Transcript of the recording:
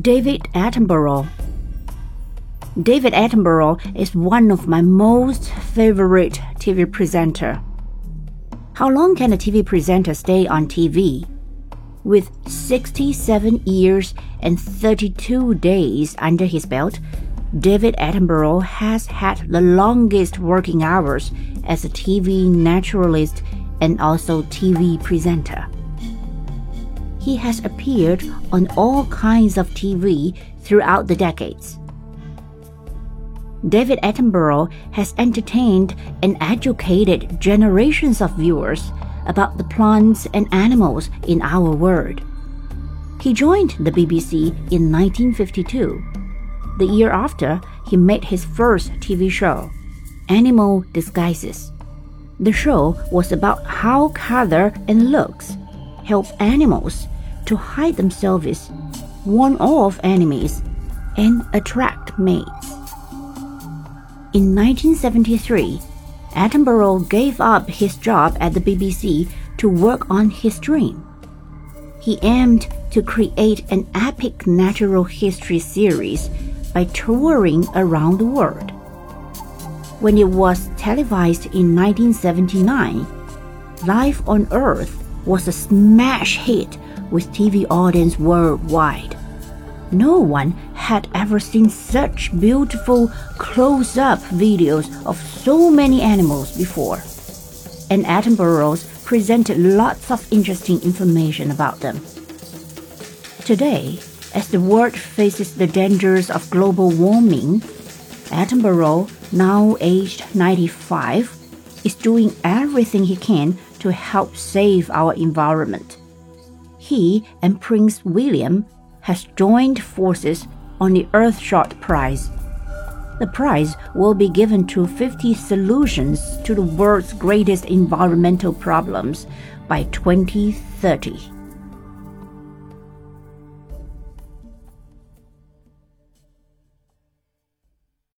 David Attenborough. David Attenborough is one of my most favorite TV presenter. How long can a TV presenter stay on TV? With 67 years and 32 days under his belt, David Attenborough has had the longest working hours as a TV naturalist and also TV presenter. He has appeared on all kinds of TV throughout the decades. David Attenborough has entertained and educated generations of viewers about the plants and animals in our world. He joined the BBC in 1952. The year after, he made his first TV show, Animal Disguises. The show was about how color and looks help animals to hide themselves, warn off enemies, and attract mates. In 1973, Attenborough gave up his job at the BBC to work on his dream. He aimed to create an epic natural history series by touring around the world. When it was televised in 1979, Life on Earth was a smash hit with TV audience worldwide. No one had ever seen such beautiful close up videos of so many animals before. And Attenborough presented lots of interesting information about them. Today, as the world faces the dangers of global warming, Attenborough, now aged 95, is doing everything he can to help save our environment. He and Prince William has joined forces on the Earthshot Prize. The prize will be given to 50 solutions to the world's greatest environmental problems by 2030.